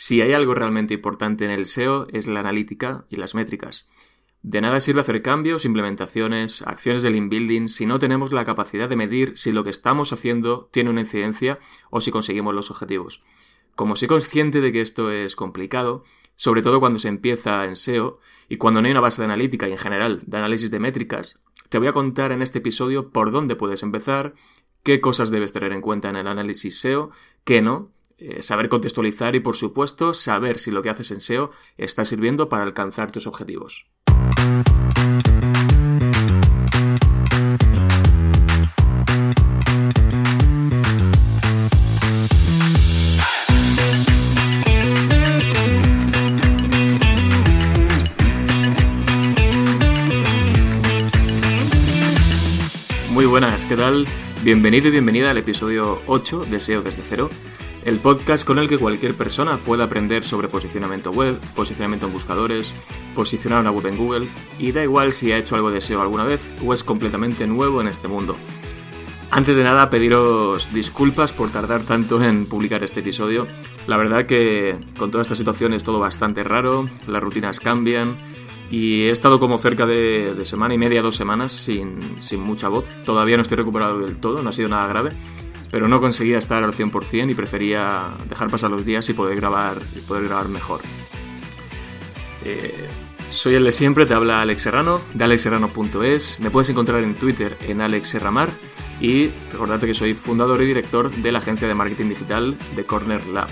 Si hay algo realmente importante en el SEO es la analítica y las métricas. De nada sirve hacer cambios, implementaciones, acciones del inbuilding si no tenemos la capacidad de medir si lo que estamos haciendo tiene una incidencia o si conseguimos los objetivos. Como soy consciente de que esto es complicado, sobre todo cuando se empieza en SEO y cuando no hay una base de analítica y en general de análisis de métricas, te voy a contar en este episodio por dónde puedes empezar, qué cosas debes tener en cuenta en el análisis SEO, qué no, eh, saber contextualizar y por supuesto saber si lo que haces en SEO está sirviendo para alcanzar tus objetivos. Muy buenas, ¿qué tal? Bienvenido y bienvenida al episodio 8 de SEO desde cero, el podcast con el que cualquier persona puede aprender sobre posicionamiento web, posicionamiento en buscadores, posicionar una web en Google, y da igual si ha hecho algo de SEO alguna vez o es completamente nuevo en este mundo. Antes de nada, pediros disculpas por tardar tanto en publicar este episodio. La verdad que con toda esta situación es todo bastante raro, las rutinas cambian y he estado como cerca de, semana y media, dos semanas sin, sin mucha voz. Todavía no estoy recuperado del todo, no ha sido nada grave pero no conseguía estar al 100% y prefería dejar pasar los días y poder grabar, y poder grabar mejor. Eh, soy el de siempre, te habla Alex Serrano, de alexserrano.es. Me puedes encontrar en Twitter en Alex Serramar y recordarte que soy fundador y director de la agencia de marketing digital de Corner Lab.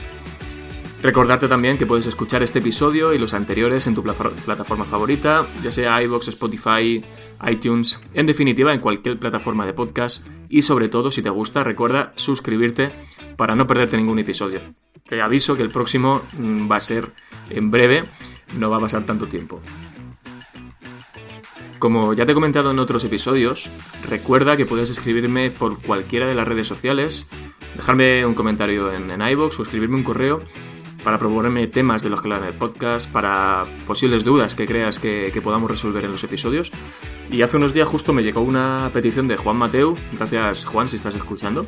Recordarte también que puedes escuchar este episodio y los anteriores en tu plataforma favorita, ya sea iVoox, Spotify, iTunes, en definitiva en cualquier plataforma de podcast y sobre todo si te gusta recuerda suscribirte para no perderte ningún episodio. Te aviso que el próximo mm, va a ser en breve, no va a pasar tanto tiempo. Como ya te he comentado en otros episodios, recuerda que puedes escribirme por cualquiera de las redes sociales, dejarme un comentario en, en iVoox o escribirme un correo para proponerme temas de los que hablan en el podcast, para posibles dudas que creas que, podamos resolver en los episodios. Y hace unos días justo me llegó una petición de Juan Mateu, gracias Juan si estás escuchando,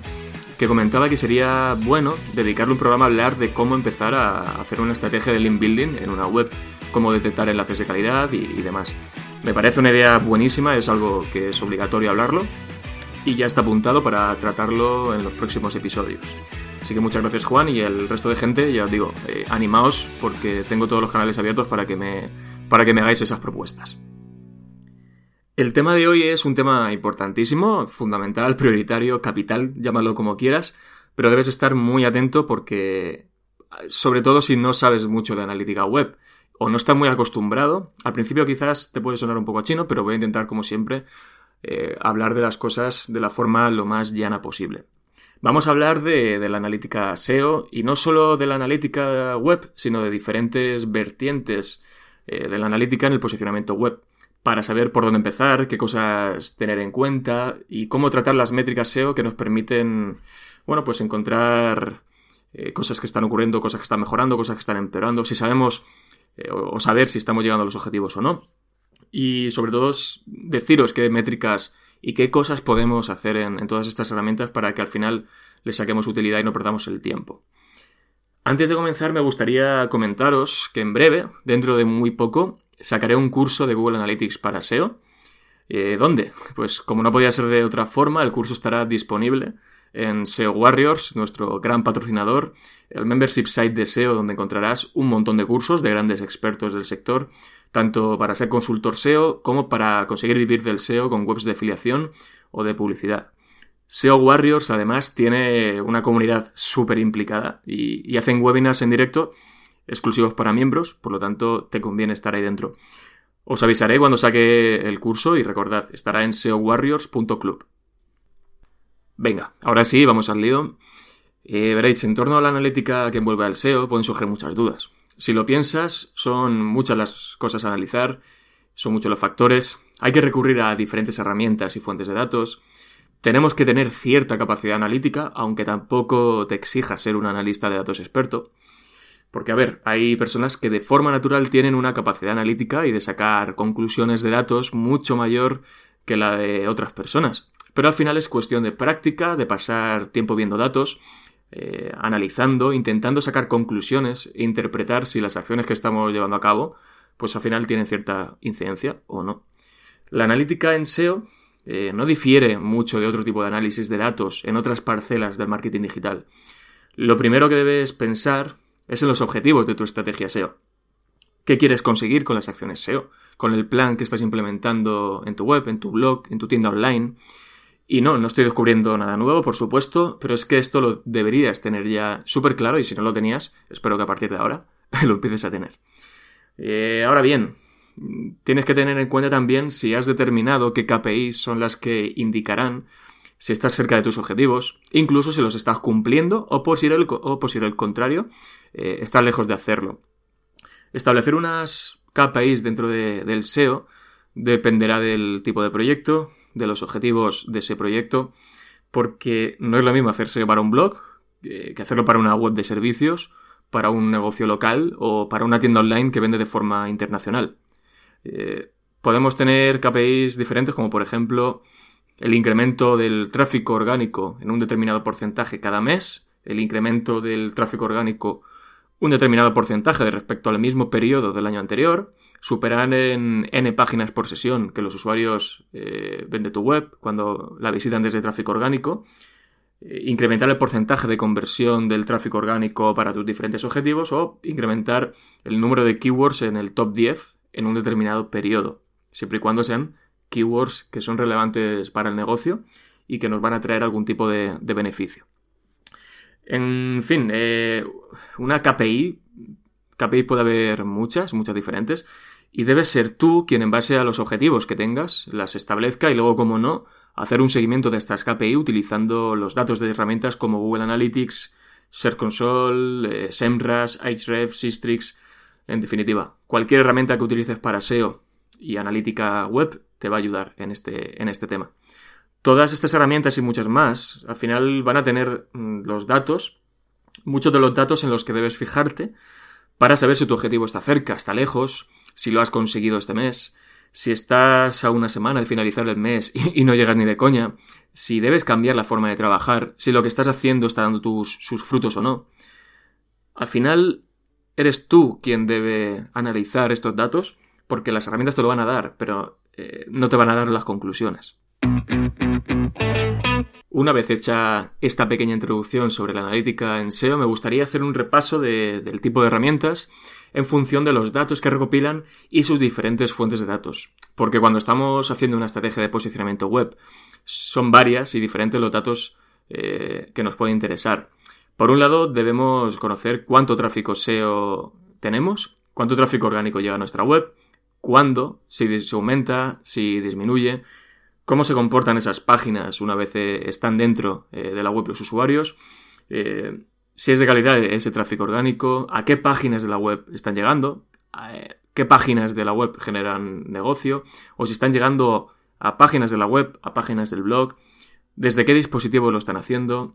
que comentaba que sería bueno dedicarle un programa a hablar de cómo empezar a hacer una estrategia de link building en una web, cómo detectar enlaces de calidad y, y demás. Me parece una idea buenísima, es algo que es obligatorio hablarlo y ya está apuntado para tratarlo en los próximos episodios. Así que muchas gracias Juan y el resto de gente, ya os digo, eh, animaos porque tengo todos los canales abiertos para que, me, para que me hagáis esas propuestas. El tema de hoy es un tema importantísimo, fundamental, prioritario, capital, llámalo como quieras, pero debes estar muy atento porque, sobre todo si no sabes mucho de analítica web o no estás muy acostumbrado, al principio quizás te puede sonar un poco chino, pero voy a intentar, como siempre, eh, hablar de las cosas de la forma lo más llana posible. Vamos a hablar de, la analítica SEO y no solo de la analítica web, sino de diferentes vertientes eh, de la analítica en el posicionamiento web, para saber por dónde empezar, qué cosas tener en cuenta y cómo tratar las métricas SEO que nos permiten, bueno, pues encontrar eh, cosas que están ocurriendo, cosas que están mejorando, cosas que están empeorando, si sabemos eh, o saber si estamos llegando a los objetivos o no. Y sobre todo deciros qué métricas y qué cosas podemos hacer en, todas estas herramientas para que al final le saquemos utilidad y no perdamos el tiempo. Antes de comenzar me gustaría comentaros que en breve, dentro de muy poco, sacaré un curso de Google Analytics para SEO. Eh, ¿Dónde? Pues como no podía ser de otra forma, el curso estará disponible en SEO Warriors, nuestro gran patrocinador, el membership site de SEO donde encontrarás un montón de cursos de grandes expertos del sector tanto para ser consultor SEO como para conseguir vivir del SEO con webs de afiliación o de publicidad. SEO Warriors además tiene una comunidad súper implicada y, hacen webinars en directo exclusivos para miembros, por lo tanto te conviene estar ahí dentro. Os avisaré cuando saque el curso y recordad, estará en seowarriors.club. Venga, ahora sí, vamos al lío. Eh, veréis, en torno a la analítica que envuelve al SEO pueden surgir muchas dudas. Si lo piensas, son muchas las cosas a analizar, son muchos los factores, hay que recurrir a diferentes herramientas y fuentes de datos, tenemos que tener cierta capacidad analítica, aunque tampoco te exija ser un analista de datos experto. Porque, a ver, hay personas que de forma natural tienen una capacidad analítica y de sacar conclusiones de datos mucho mayor que la de otras personas. Pero al final es cuestión de práctica, de pasar tiempo viendo datos, eh, analizando, intentando sacar conclusiones e interpretar si las acciones que estamos llevando a cabo, pues al final tienen cierta incidencia o no. La analítica en SEO eh, no difiere mucho de otro tipo de análisis de datos en otras parcelas del marketing digital. Lo primero que debes pensar es en los objetivos de tu estrategia SEO. ¿Qué quieres conseguir con las acciones SEO? Con el plan que estás implementando en tu web, en tu blog, en tu tienda online. Y no, no estoy descubriendo nada nuevo, por supuesto, pero es que esto lo deberías tener ya súper claro y si no lo tenías, espero que a partir de ahora lo empieces a tener. Eh, ahora bien, tienes que tener en cuenta también si has determinado qué KPIs son las que indicarán si estás cerca de tus objetivos, incluso si los estás cumpliendo o por si el, o por el contrario, eh, estás lejos de hacerlo. Establecer unas KPIs dentro del SEO dependerá del tipo de proyecto, de los objetivos de ese proyecto, porque no es lo mismo hacerse para un blog que hacerlo para una web de servicios, para un negocio local o para una tienda online que vende de forma internacional. Eh, podemos tener KPIs diferentes como por ejemplo el incremento del tráfico orgánico en un determinado porcentaje cada mes, el incremento del tráfico orgánico un determinado porcentaje de respecto al mismo periodo del año anterior, superar en n páginas por sesión que los usuarios eh, ven de tu web cuando la visitan desde tráfico orgánico, eh, incrementar el porcentaje de conversión del tráfico orgánico para tus diferentes objetivos o incrementar el número de keywords en el top 10 en un determinado periodo, siempre y cuando sean keywords que son relevantes para el negocio y que nos van a traer algún tipo de beneficio. En fin, eh, una KPI, KPI puede haber muchas, muchas diferentes, y debes ser tú quien en base a los objetivos que tengas las establezca y luego, como no, hacer un seguimiento de estas KPI utilizando los datos de herramientas como Google Analytics, Search Console, eh, SEMrush, Ahrefs, Systrix, en definitiva, cualquier herramienta que utilices para SEO y analítica web te va a ayudar en este, en este tema. Todas estas herramientas y muchas más, al final van a tener mm, los datos, muchos de los datos en los que debes fijarte para saber si tu objetivo está cerca, está lejos, si lo has conseguido este mes, si estás a una semana de finalizar el mes y, no llegas ni de coña, si debes cambiar la forma de trabajar, si lo que estás haciendo está dando tus, sus frutos o no. Al final, eres tú quien debe analizar estos datos, porque las herramientas te lo van a dar, pero eh, no te van a dar las conclusiones. Una vez hecha esta pequeña introducción sobre la analítica en SEO, me gustaría hacer un repaso del tipo de herramientas en función de los datos que recopilan y sus diferentes fuentes de datos. Porque cuando estamos haciendo una estrategia de posicionamiento web, son varias y diferentes los datos eh, que nos pueden interesar. Por un lado, debemos conocer cuánto tráfico SEO tenemos, cuánto tráfico orgánico llega a nuestra web, cuándo, si se aumenta, si disminuye, cómo se comportan esas páginas una vez eh, están dentro eh, de la web los usuarios, eh, si es de calidad ese tráfico orgánico, a qué páginas de la web están llegando, qué páginas de la web generan negocio, o si están llegando a páginas de la web, a páginas del blog, desde qué dispositivo lo están haciendo,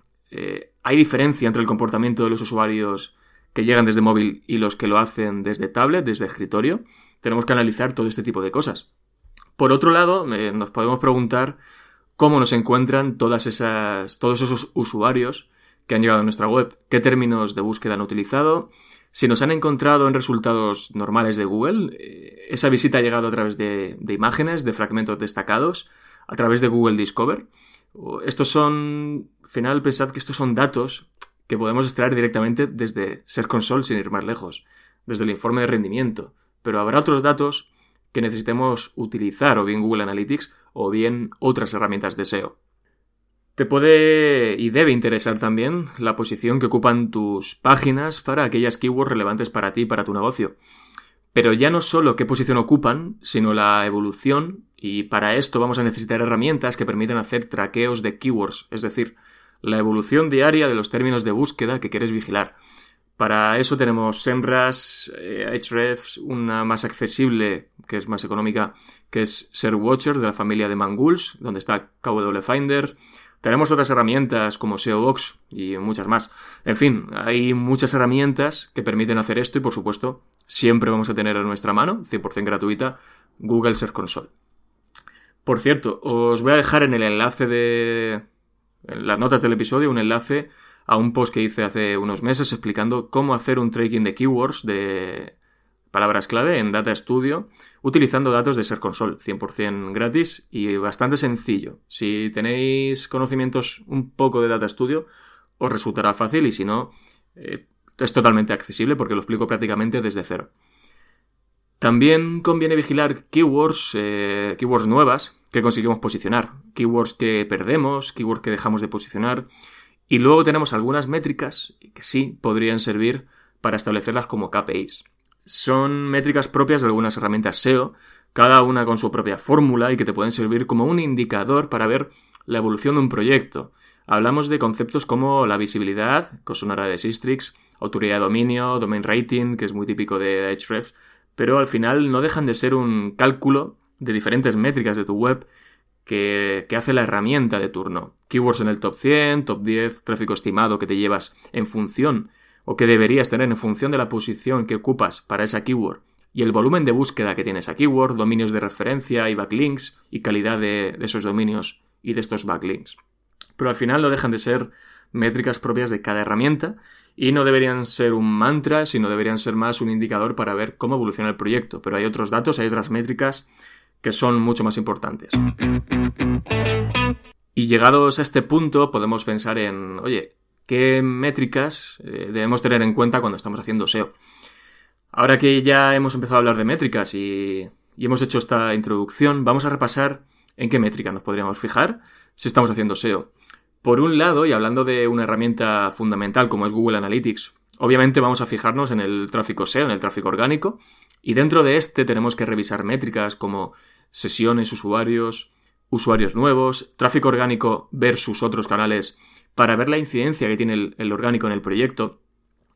hay diferencia entre el comportamiento de los usuarios que llegan desde móvil y los que lo hacen desde tablet, desde escritorio. Tenemos que analizar todo este tipo de cosas. Por otro lado, nos podemos preguntar cómo nos encuentran todas esas, todos esos usuarios que han llegado a nuestra web, qué términos de búsqueda han utilizado, si nos han encontrado en resultados normales de Google, eh, esa visita ha llegado a través de, imágenes, de fragmentos destacados, a través de Google Discover. Estos son, al final, pensad que estos son datos que podemos extraer directamente desde Search Console sin ir más lejos, desde el informe de rendimiento. Pero habrá otros datos que necesitemos utilizar o bien Google Analytics o bien otras herramientas de SEO. Te puede y debe interesar también la posición que ocupan tus páginas para aquellas keywords relevantes para ti y para tu negocio. Pero ya no solo qué posición ocupan, sino la evolución, y para esto vamos a necesitar herramientas que permitan hacer traqueos de keywords, es decir, la evolución diaria de los términos de búsqueda que quieres vigilar. Para eso tenemos SEMrush, eh, Ahrefs, una más accesible, que es más económica, que es SERWatcher de la familia de Mangools, donde está KW Finder. Tenemos otras herramientas como SEObox y muchas más. En fin, hay muchas herramientas que permiten hacer esto y por supuesto siempre vamos a tener a nuestra mano, 100% gratuita, Google Search Console. Por cierto, os voy a dejar en el enlace de... en las notas del episodio un enlace a un post que hice hace unos meses explicando cómo hacer un tracking de keywords de palabras clave en Data Studio utilizando datos de Ser Console, 100% gratis y bastante sencillo. Si tenéis conocimientos un poco de Data Studio, os resultará fácil y si no, eh, es totalmente accesible porque lo explico prácticamente desde cero. También conviene vigilar keywords, eh, keywords nuevas que conseguimos posicionar, keywords que perdemos, keywords que dejamos de posicionar, y luego tenemos algunas métricas que sí podrían servir para establecerlas como KPIs. Son métricas propias de algunas herramientas SEO, cada una con su propia fórmula y que te pueden servir como un indicador para ver la evolución de un proyecto. Hablamos de conceptos como la visibilidad, que de Sistrix, autoridad de dominio, domain rating, que es muy típico de Ahrefs, pero al final no dejan de ser un cálculo de diferentes métricas de tu web que, que, hace la herramienta de turno. Keywords en el top 100, top 10, tráfico estimado que te llevas en función o que deberías tener en función de la posición que ocupas para esa keyword y el volumen de búsqueda que tiene esa keyword, dominios de referencia y backlinks y calidad de, esos dominios y de estos backlinks. Pero al final no dejan de ser métricas propias de cada herramienta y no deberían ser un mantra, sino deberían ser más un indicador para ver cómo evoluciona el proyecto. Pero hay otros datos, hay otras métricas que son mucho más importantes. Y llegados a este punto podemos pensar en, oye, qué métricas eh, debemos tener en cuenta cuando estamos haciendo SEO. Ahora que ya hemos empezado a hablar de métricas y, hemos hecho esta introducción, vamos a repasar en qué métrica nos podríamos fijar si estamos haciendo SEO. Por un lado, y hablando de una herramienta fundamental como es Google Analytics, obviamente vamos a fijarnos en el tráfico SEO, en el tráfico orgánico, y dentro de este tenemos que revisar métricas como sesiones, usuarios, usuarios nuevos, tráfico orgánico versus otros canales para ver la incidencia que tiene el, orgánico en el proyecto,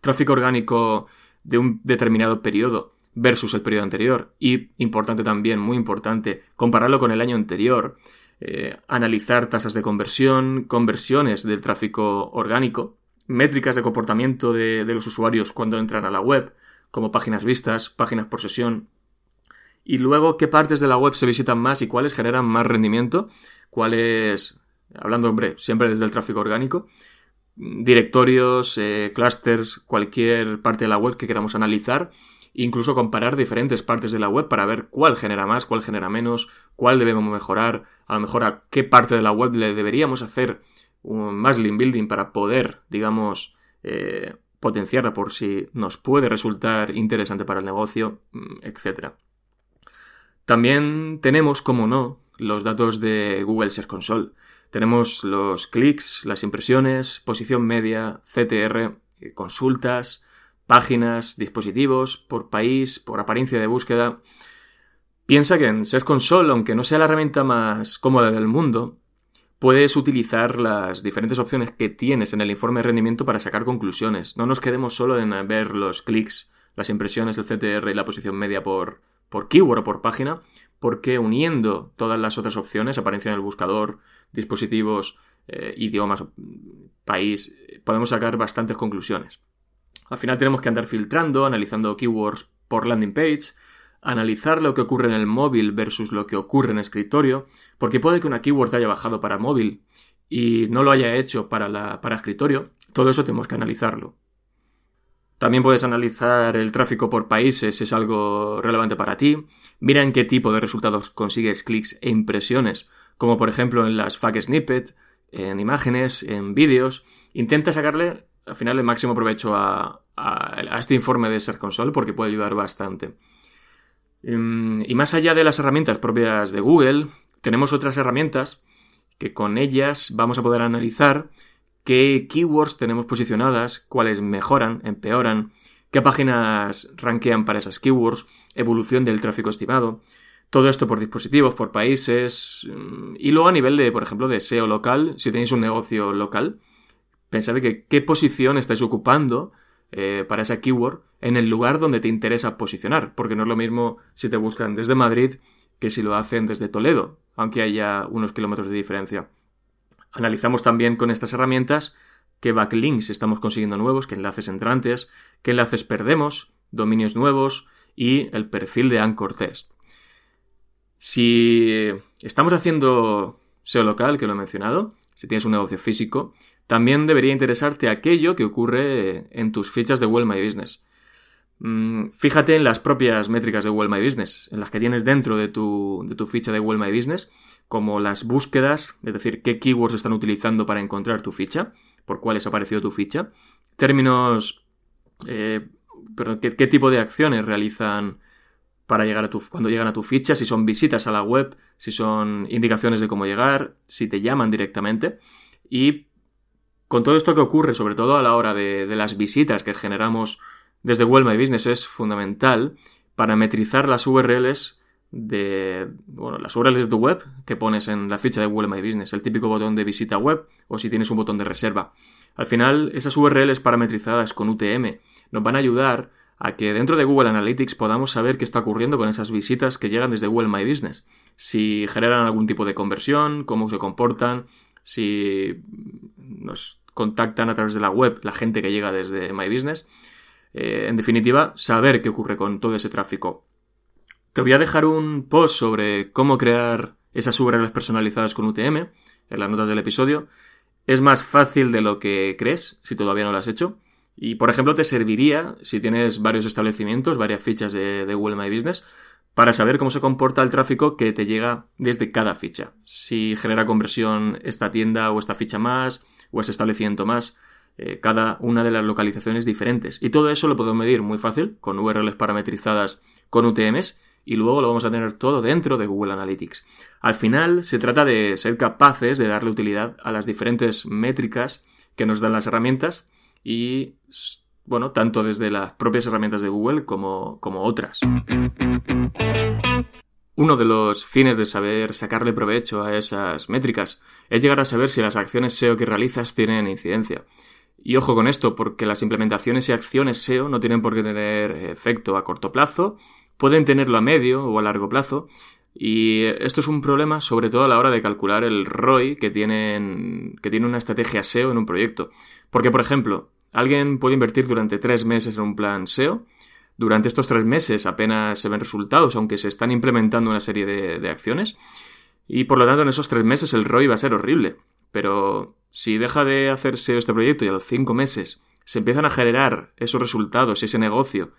tráfico orgánico de un determinado periodo versus el periodo anterior. Y, importante también, muy importante, compararlo con el año anterior, eh, analizar tasas de conversión, conversiones del tráfico orgánico, métricas de comportamiento de, de, los usuarios cuando entran a la web, como páginas vistas, páginas por sesión, y luego qué partes de la web se visitan más y cuáles generan más rendimiento, cuáles hablando, hombre, siempre desde el tráfico orgánico, directorios, eh, clusters, cualquier parte de la web que queramos analizar, incluso comparar diferentes partes de la web para ver cuál genera más, cuál genera menos, cuál debemos mejorar, a lo mejor a qué parte de la web le deberíamos hacer más link building para poder, digamos, eh, potenciarla por si nos puede resultar interesante para el negocio, mm, etc. También tenemos, como no, los datos de Google Search Console. Tenemos los clics, las impresiones, posición media, CTR, eh, consultas, páginas, dispositivos, por país, por apariencia de búsqueda. Piensa que en Search Console, aunque no sea la herramienta más cómoda del mundo, puedes utilizar las diferentes opciones que tienes en el informe de rendimiento para sacar conclusiones. No nos quedemos solo en ver los clics, las impresiones, el CTR y la posición media por, por keyword o por página, porque uniendo todas las otras opciones, apariencia en el buscador, dispositivos, eh, idiomas, país, podemos sacar bastantes conclusiones. Al final tenemos que andar filtrando, analizando keywords por landing page, analizar lo que ocurre en el móvil versus lo que ocurre en escritorio, porque puede que una keyword haya bajado para móvil y no lo haya hecho para, la, para escritorio, todo eso tenemos que analizarlo. También puedes analizar el tráfico por países es algo relevante para ti. Mira en qué tipo de resultados consigues clics e impresiones, como por ejemplo en las FAQ snippet, en imágenes, en vídeos. Intenta sacarle al final el máximo provecho a, este informe de Ser Console porque puede ayudar bastante. Em, y más allá de las herramientas propias de Google, tenemos otras herramientas que con ellas vamos a poder analizar qué keywords tenemos posicionadas, cuáles mejoran, empeoran, qué páginas rankean para esas keywords, evolución del tráfico estimado. Todo esto por dispositivos, por países. Mm, y luego a nivel de, por ejemplo, de SEO local, si tenéis un negocio local, pensad que qué posición estáis ocupando eh, para esa keyword en el lugar donde te interesa posicionar, porque no es lo mismo si te buscan desde Madrid que si lo hacen desde Toledo, aunque haya unos kilómetros de diferencia. Analizamos también con estas herramientas qué backlinks estamos consiguiendo nuevos, qué enlaces entrantes, qué enlaces perdemos, dominios nuevos y el perfil de Anchor Test. Si estamos haciendo SEO local, que lo he mencionado, si tienes un negocio físico, también debería interesarte aquello que ocurre en tus fichas de Google My Business. Mm, fíjate en las propias métricas de Google My Business, en las que tienes dentro de tu, de tu ficha de Google My Business, como las búsquedas, es decir, qué keywords están utilizando para encontrar tu ficha, por cuáles ha aparecido tu ficha, términos, eh, perdón, qué, tipo de acciones realizan para llegar a tu, cuando llegan a tu ficha, si son visitas a la web, si son indicaciones de cómo llegar, si te llaman directamente y con todo esto que ocurre, sobre todo a la hora de, las visitas que generamos desde Google My Business, es fundamental parametrizar las URLs de, bueno, las URLs de web que pones en la ficha de Google My Business, el típico botón de visita web o si tienes un botón de reserva. Al final, esas URLs parametrizadas con UTM nos van a ayudar a que dentro de Google Analytics podamos saber qué está ocurriendo con esas visitas que llegan desde Google My Business. Si generan algún tipo de conversión, cómo se comportan, si nos contactan a través de la web la gente que llega desde My Business. Eh, en definitiva, saber qué ocurre con todo ese tráfico. Te voy a dejar un post sobre cómo crear esas URLs personalizadas con UTM en las notas del episodio. Es más fácil de lo que crees si todavía no lo has hecho. Y, por ejemplo, te serviría, si tienes varios establecimientos, varias fichas de, Google My Business, para saber cómo se comporta el tráfico que te llega desde cada ficha. Si genera conversión esta tienda o esta ficha más, o ese establecimiento más, eh, cada una de las localizaciones diferentes. Y todo eso lo podemos medir muy fácil, con URLs parametrizadas con UTMs, y luego lo vamos a tener todo dentro de Google Analytics. Al final se trata de ser capaces de darle utilidad a las diferentes métricas que nos dan las herramientas y bueno, tanto desde las propias herramientas de Google como, como otras. Uno de los fines de saber sacarle provecho a esas métricas es llegar a saber si las acciones SEO que realizas tienen incidencia. Y ojo con esto, porque las implementaciones y acciones SEO no tienen por qué tener efecto a corto plazo, pueden tenerlo a medio o a largo plazo, y esto es un problema sobre todo a la hora de calcular el ROI que, tienen, que tiene una estrategia SEO en un proyecto. Porque, por ejemplo, Alguien puede invertir durante tres meses en un plan SEO. Durante estos tres meses apenas se ven resultados, aunque se están implementando una serie de, acciones. Y por lo tanto, en esos tres meses el ROI va a ser horrible. Pero si deja de hacer SEO este proyecto y a los cinco meses se empiezan a generar esos resultados y ese negocio,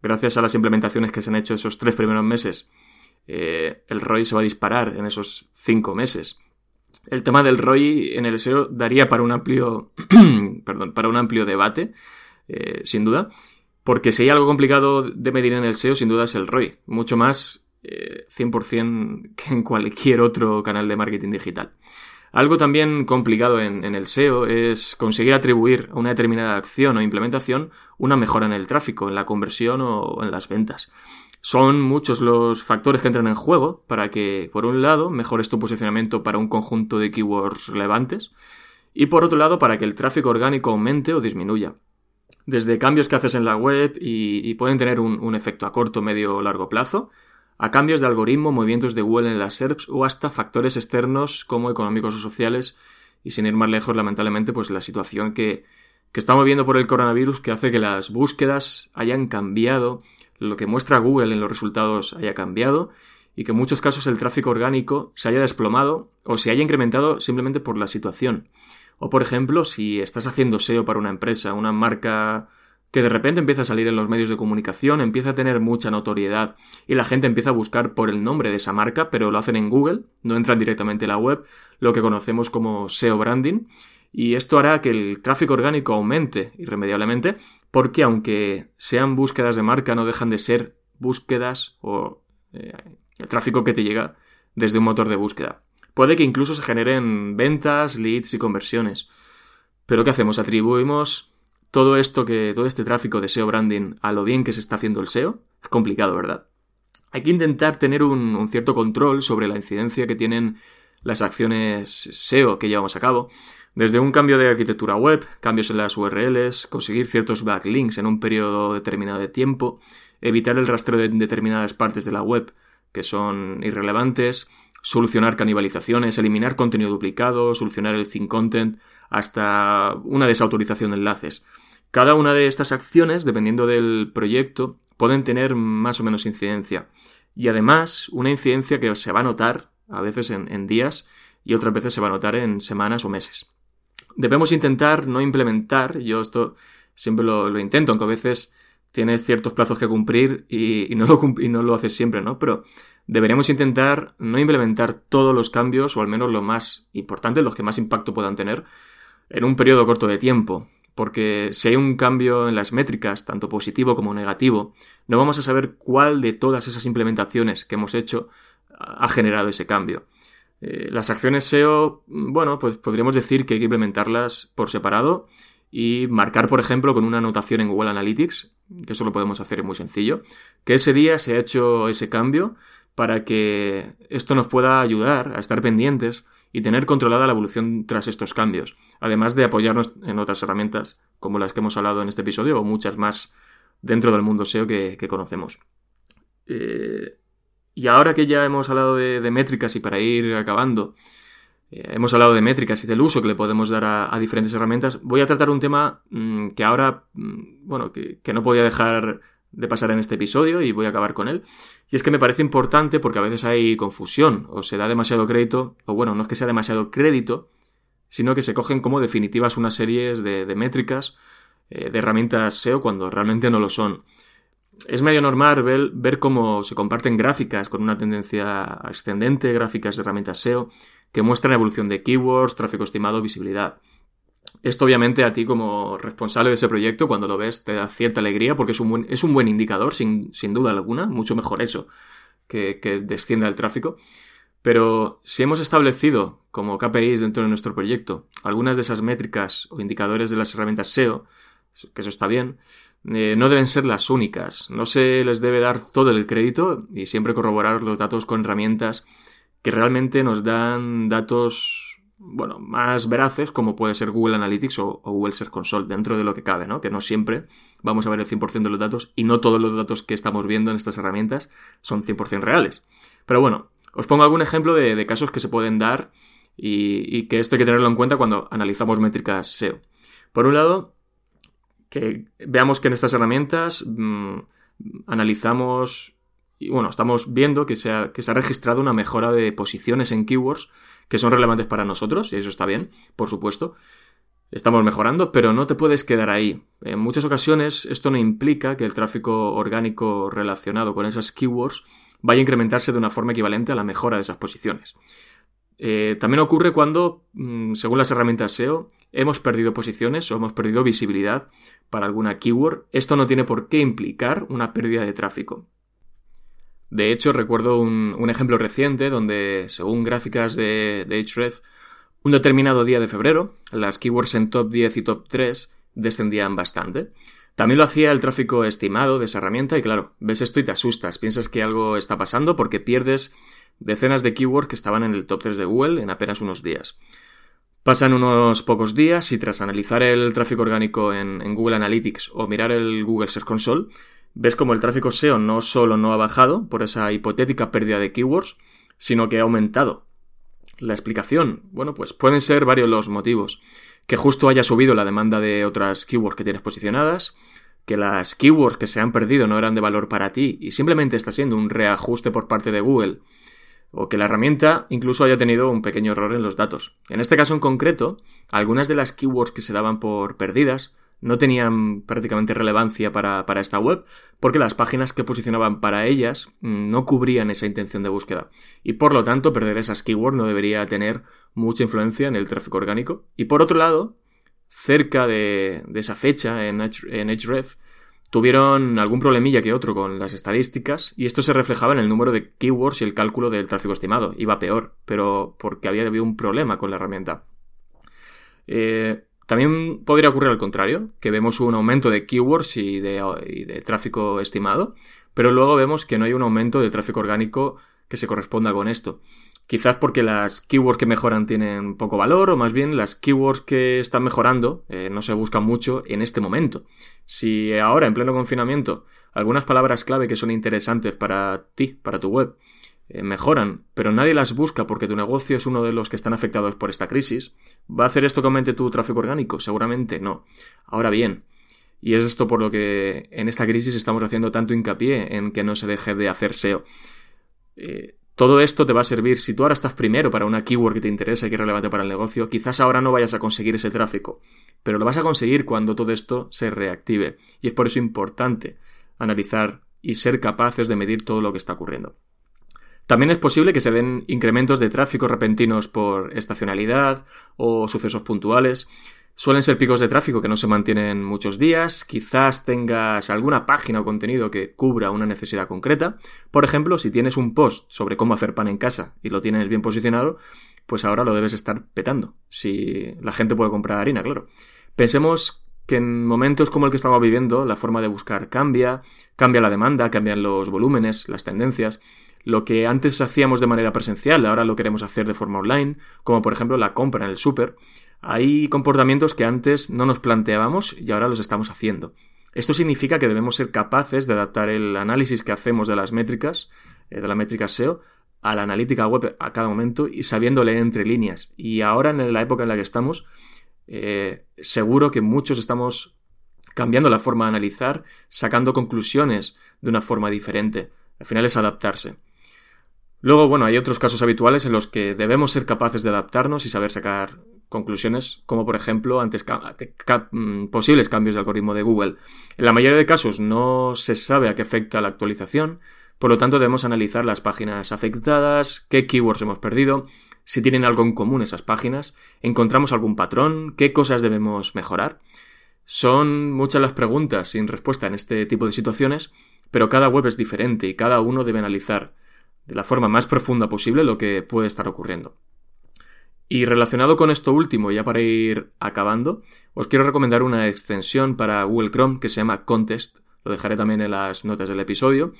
gracias a las implementaciones que se han hecho esos tres primeros meses, eh, el ROI se va a disparar en esos cinco meses el tema del ROI en el SEO daría para un amplio, perdón, para un amplio debate, eh, sin duda, porque si hay algo complicado de medir en el SEO, sin duda es el ROI, mucho más 100% eh, que en cualquier otro canal de marketing digital. Algo también complicado en, el SEO es conseguir atribuir a una determinada acción o implementación una mejora en el tráfico, en la conversión o en las ventas. Son muchos los factores que entran en juego para que, por un lado, mejores tu posicionamiento para un conjunto de keywords relevantes y, por otro lado, para que el tráfico orgánico aumente o disminuya. Desde cambios que haces en la web y, pueden tener un, efecto a corto, medio o largo plazo, a cambios de algoritmo, movimientos de Google en las SERPs o hasta factores externos como económicos o sociales y sin ir más lejos, lamentablemente, pues la situación que, que estamos viendo por el coronavirus que hace que las búsquedas hayan cambiado lo que muestra Google en los resultados haya cambiado y que en muchos casos el tráfico orgánico se haya desplomado o se haya incrementado simplemente por la situación. O por ejemplo, si estás haciendo SEO para una empresa, una marca que de repente empieza a salir en los medios de comunicación, empieza a tener mucha notoriedad y la gente empieza a buscar por el nombre de esa marca, pero lo hacen en Google, no entran directamente en la web, lo que conocemos como SEO branding, y esto hará que el tráfico orgánico aumente irremediablemente porque aunque sean búsquedas de marca no dejan de ser búsquedas o eh, el tráfico que te llega desde un motor de búsqueda. Puede que incluso se generen ventas, leads y conversiones. Pero ¿qué hacemos? ¿Atribuimos todo esto que, todo este tráfico de SEO branding a lo bien que se está haciendo el SEO? Es complicado, ¿verdad? Hay que intentar tener un, un cierto control sobre la incidencia que tienen las acciones SEO que llevamos a cabo, desde un cambio de arquitectura web, cambios en las URLs, conseguir ciertos backlinks en un periodo determinado de tiempo, evitar el rastreo de determinadas partes de la web que son irrelevantes, solucionar canibalizaciones, eliminar contenido duplicado, solucionar el thin content, hasta una desautorización de enlaces. Cada una de estas acciones, dependiendo del proyecto, pueden tener más o menos incidencia. Y además, una incidencia que se va a notar a veces en, en días y otras veces se va a notar en semanas o meses. Debemos intentar no implementar, yo esto siempre lo, intento, aunque a veces tienes ciertos plazos que cumplir y, no lo, no lo haces siempre, ¿no? Pero deberíamos intentar no implementar todos los cambios, o al menos los más importantes, los que más impacto puedan tener, en un periodo corto de tiempo. Porque si hay un cambio en las métricas, tanto positivo como negativo, no vamos a saber cuál de todas esas implementaciones que hemos hecho ha generado ese cambio. Eh, las acciones SEO, bueno, pues podríamos decir que hay que implementarlas por separado y marcar, por ejemplo, con una anotación en Google Analytics, que eso lo podemos hacer muy sencillo, que ese día se ha hecho ese cambio para que esto nos pueda ayudar a estar pendientes y tener controlada la evolución tras estos cambios, además de apoyarnos en otras herramientas como las que hemos hablado en este episodio o muchas más dentro del mundo SEO que, conocemos. Eh, y ahora que ya hemos hablado de, métricas y para ir acabando, eh, hemos hablado de métricas y del uso que le podemos dar a, diferentes herramientas, voy a tratar un tema mm, que ahora, mm, bueno, que, no podía dejar de pasar en este episodio y voy a acabar con él. Y es que me parece importante porque a veces hay confusión o se da demasiado crédito, o bueno, no es que sea demasiado crédito, sino que se cogen como definitivas unas series de, métricas eh, de herramientas SEO cuando realmente no lo son. Es medio normal ver, ver, cómo se comparten gráficas con una tendencia ascendente, gráficas de herramientas SEO, que muestran evolución de keywords, tráfico estimado, visibilidad. Esto obviamente a ti como responsable de ese proyecto, cuando lo ves, te da cierta alegría porque es un buen, es un buen indicador, sin, duda alguna, mucho mejor eso que, que descienda el tráfico. Pero si hemos establecido como KPIs dentro de nuestro proyecto algunas de esas métricas o indicadores de las herramientas SEO, que eso está bien, eh, no deben ser las únicas. No se les debe dar todo el crédito y siempre corroborar los datos con herramientas que realmente nos dan datos bueno, más veraces, como puede ser Google Analytics o, Google Search Console, dentro de lo que cabe, ¿no? Que no siempre vamos a ver el 100% de los datos y no todos los datos que estamos viendo en estas herramientas son 100% reales. Pero bueno, os pongo algún ejemplo de, casos que se pueden dar y, que esto hay que tenerlo en cuenta cuando analizamos métricas SEO. Por un lado, que veamos que en estas herramientas mm, analizamos y bueno, estamos viendo que se, ha registrado una mejora de posiciones en keywords que son relevantes para nosotros, y eso está bien, por supuesto. Estamos mejorando, pero no te puedes quedar ahí. En muchas ocasiones esto no implica que el tráfico orgánico relacionado con esas keywords vaya a incrementarse de una forma equivalente a la mejora de esas posiciones. Eh, también ocurre cuando, mm, según las herramientas SEO, hemos perdido posiciones o hemos perdido visibilidad para alguna keyword. Esto no tiene por qué implicar una pérdida de tráfico. De hecho, recuerdo un, ejemplo reciente donde, según gráficas de, de Href, un determinado día de febrero, las keywords en top 10 y top 3 descendían bastante. También lo hacía el tráfico estimado de esa herramienta y claro, ves esto y te asustas, piensas que algo está pasando porque pierdes decenas de keywords que estaban en el top 3 de Google en apenas unos días. Pasan unos pocos días y tras analizar el tráfico orgánico en, Google Analytics o mirar el Google Search Console, ves como el tráfico SEO no solo no ha bajado por esa hipotética pérdida de keywords, sino que ha aumentado. La explicación, bueno, pues pueden ser varios los motivos. Que justo haya subido la demanda de otras keywords que tienes posicionadas, que las keywords que se han perdido no eran de valor para ti y simplemente está siendo un reajuste por parte de Google, o que la herramienta incluso haya tenido un pequeño error en los datos. En este caso en concreto, algunas de las keywords que se daban por perdidas no tenían prácticamente relevancia para, esta web, porque las páginas que posicionaban para ellas mm, no cubrían esa intención de búsqueda. Y por lo tanto, perder esas keywords no debería tener mucha influencia en el tráfico orgánico. Y por otro lado, cerca de, esa fecha en, en Href, tuvieron algún problemilla que otro con las estadísticas y esto se reflejaba en el número de keywords y el cálculo del tráfico estimado. Iba peor, pero porque había habido un problema con la herramienta. Eh, también podría ocurrir al contrario, que vemos un aumento de keywords y de, tráfico estimado, pero luego vemos que no hay un aumento de tráfico orgánico que se corresponda con esto. Quizás porque las keywords que mejoran tienen poco valor o más bien las keywords que están mejorando eh, no se buscan mucho en este momento. Si ahora, en pleno confinamiento, algunas palabras clave que son interesantes para ti, para tu web, eh, mejoran, pero nadie las busca porque tu negocio es uno de los que están afectados por esta crisis, ¿va a hacer esto que aumente tu tráfico orgánico? Seguramente no. Ahora bien, y es esto por lo que en esta crisis estamos haciendo tanto hincapié en que no se deje de hacer SEO. Eh, Todo esto te va a servir si tú ahora estás primero para una keyword que te interesa y que es relevante para el negocio, quizás ahora no vayas a conseguir ese tráfico, pero lo vas a conseguir cuando todo esto se reactive. Y es por eso importante analizar y ser capaces de medir todo lo que está ocurriendo. También es posible que se den incrementos de tráfico repentinos por estacionalidad o sucesos puntuales. Suelen ser picos de tráfico que no se mantienen muchos días, quizás tengas alguna página o contenido que cubra una necesidad concreta. Por ejemplo, si tienes un post sobre cómo hacer pan en casa y lo tienes bien posicionado, pues ahora lo debes estar petando. Si la gente puede comprar harina, claro. Pensemos que en momentos como el que estamos viviendo, la forma de buscar cambia, cambia la demanda, cambian los volúmenes, las tendencias. Lo que antes hacíamos de manera presencial, ahora lo queremos hacer de forma online, como por ejemplo la compra en el súper. Hay comportamientos que antes no nos planteábamos y ahora los estamos haciendo. Esto significa que debemos ser capaces de adaptar el análisis que hacemos de las métricas, eh, de la métrica SEO, a la analítica web a cada momento y sabiendo leer entre líneas. Y ahora, en la época en la que estamos, eh, seguro que muchos estamos cambiando la forma de analizar, sacando conclusiones de una forma diferente. Al final es adaptarse. Luego, bueno, hay otros casos habituales en los que debemos ser capaces de adaptarnos y saber sacar conclusiones, como por ejemplo ante mm, posibles cambios de algoritmo de Google. En la mayoría de casos no se sabe a qué afecta la actualización, por lo tanto debemos analizar las páginas afectadas, qué keywords hemos perdido, si tienen algo en común esas páginas, encontramos algún patrón, qué cosas debemos mejorar. Son muchas las preguntas sin respuesta en este tipo de situaciones, pero cada web es diferente y cada uno debe analizar de la forma más profunda posible lo que puede estar ocurriendo. Y relacionado con esto último, ya para ir acabando, os quiero recomendar una extensión para Google Chrome que se llama Contest, lo dejaré también en las notas del episodio,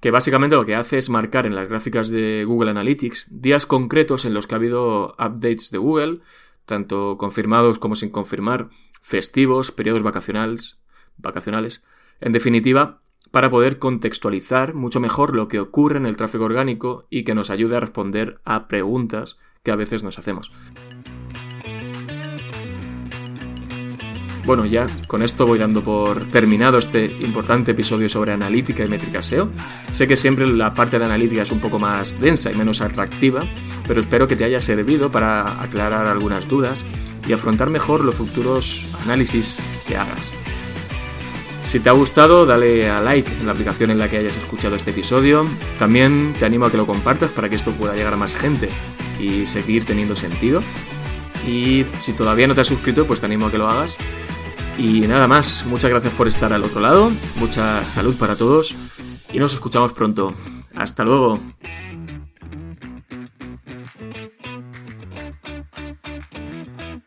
que básicamente lo que hace es marcar en las gráficas de Google Analytics días concretos en los que ha habido updates de Google, tanto confirmados como sin confirmar, festivos, periodos vacacionales, vacacionales, en definitiva, para poder contextualizar mucho mejor lo que ocurre en el tráfico orgánico y que nos ayude a responder a preguntas que a veces nos hacemos. Bueno, ya con esto voy dando por terminado este importante episodio sobre analítica y métrica SEO. Sé que siempre la parte de analítica es un poco más densa y menos atractiva, pero espero que te haya servido para aclarar algunas dudas y afrontar mejor los futuros análisis que hagas. Si te ha gustado, dale a like en la aplicación en la que hayas escuchado este episodio. También te animo a que lo compartas para que esto pueda llegar a más gente y seguir teniendo sentido. Y si todavía no te has suscrito, pues te animo a que lo hagas. Y nada más, muchas gracias por estar al otro lado, mucha salud para todos y nos escuchamos pronto. Hasta luego.